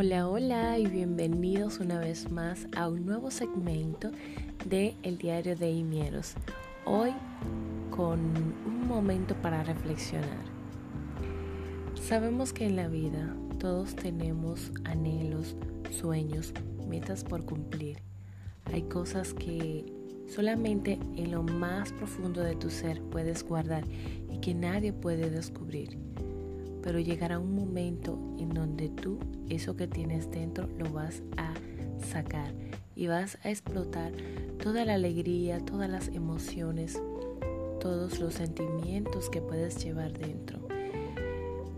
Hola, hola y bienvenidos una vez más a un nuevo segmento de El Diario de Imieros. Hoy con un momento para reflexionar. Sabemos que en la vida todos tenemos anhelos, sueños, metas por cumplir. Hay cosas que solamente en lo más profundo de tu ser puedes guardar y que nadie puede descubrir pero llegará un momento en donde tú eso que tienes dentro lo vas a sacar y vas a explotar toda la alegría, todas las emociones, todos los sentimientos que puedes llevar dentro.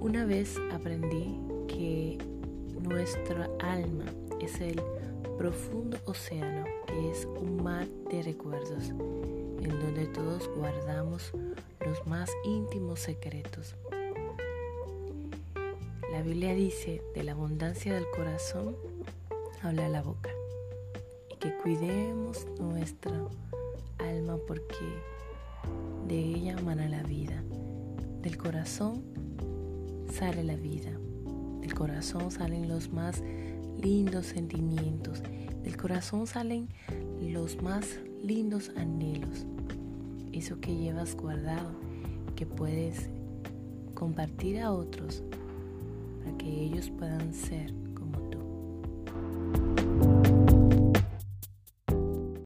Una vez aprendí que nuestra alma es el profundo océano que es un mar de recuerdos en donde todos guardamos los más íntimos secretos. La Biblia dice, de la abundancia del corazón habla la boca. Y que cuidemos nuestra alma porque de ella mana la vida. Del corazón sale la vida. Del corazón salen los más lindos sentimientos. Del corazón salen los más lindos anhelos. Eso que llevas guardado, que puedes compartir a otros para que ellos puedan ser